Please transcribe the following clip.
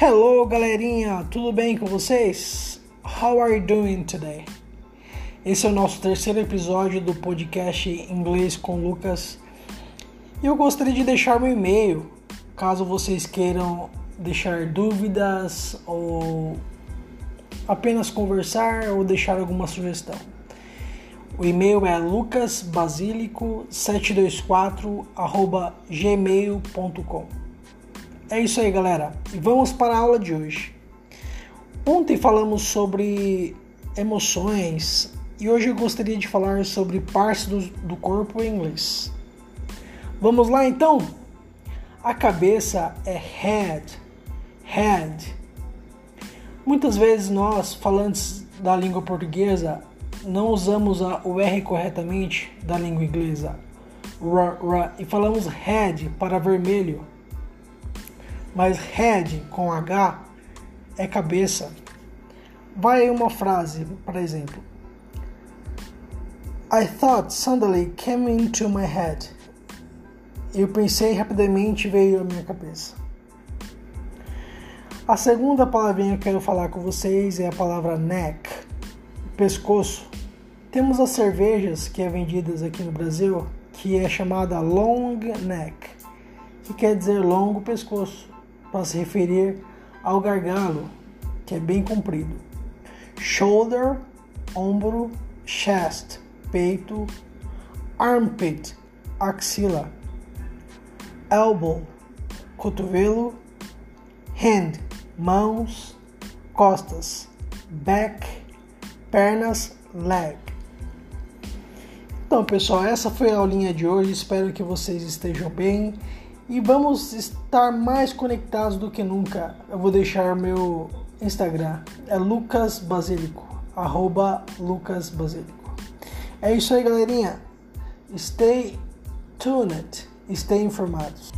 Hello, galerinha, tudo bem com vocês? How are you doing today? Esse é o nosso terceiro episódio do podcast Inglês com Lucas. E eu gostaria de deixar meu e-mail, caso vocês queiram deixar dúvidas ou apenas conversar ou deixar alguma sugestão. O e-mail é lucasbasílico724@gmail.com. É isso aí, galera. Vamos para a aula de hoje. Ontem falamos sobre emoções e hoje eu gostaria de falar sobre partes do, do corpo em inglês. Vamos lá então? A cabeça é head, head. Muitas vezes nós, falantes da língua portuguesa, não usamos a, o R corretamente da língua inglesa r, r, e falamos head para vermelho. Mas head com H é cabeça. Vai uma frase, por exemplo. I thought suddenly came into my head. Eu pensei rapidamente veio à minha cabeça. A segunda palavrinha que eu quero falar com vocês é a palavra neck, pescoço. Temos as cervejas que é vendidas aqui no Brasil, que é chamada long neck, que quer dizer longo pescoço, para se referir ao gargalo, que é bem comprido. Shoulder, ombro, chest, peito, armpit, axila, elbow, cotovelo, hand, mãos, costas, back, pernas, leg. Então, pessoal, essa foi a aulinha de hoje. Espero que vocês estejam bem e vamos estar mais conectados do que nunca. Eu vou deixar meu Instagram, é Lucas Basílico, arroba Lucas Basílico. É isso aí, galerinha. Stay tuned, stay informados.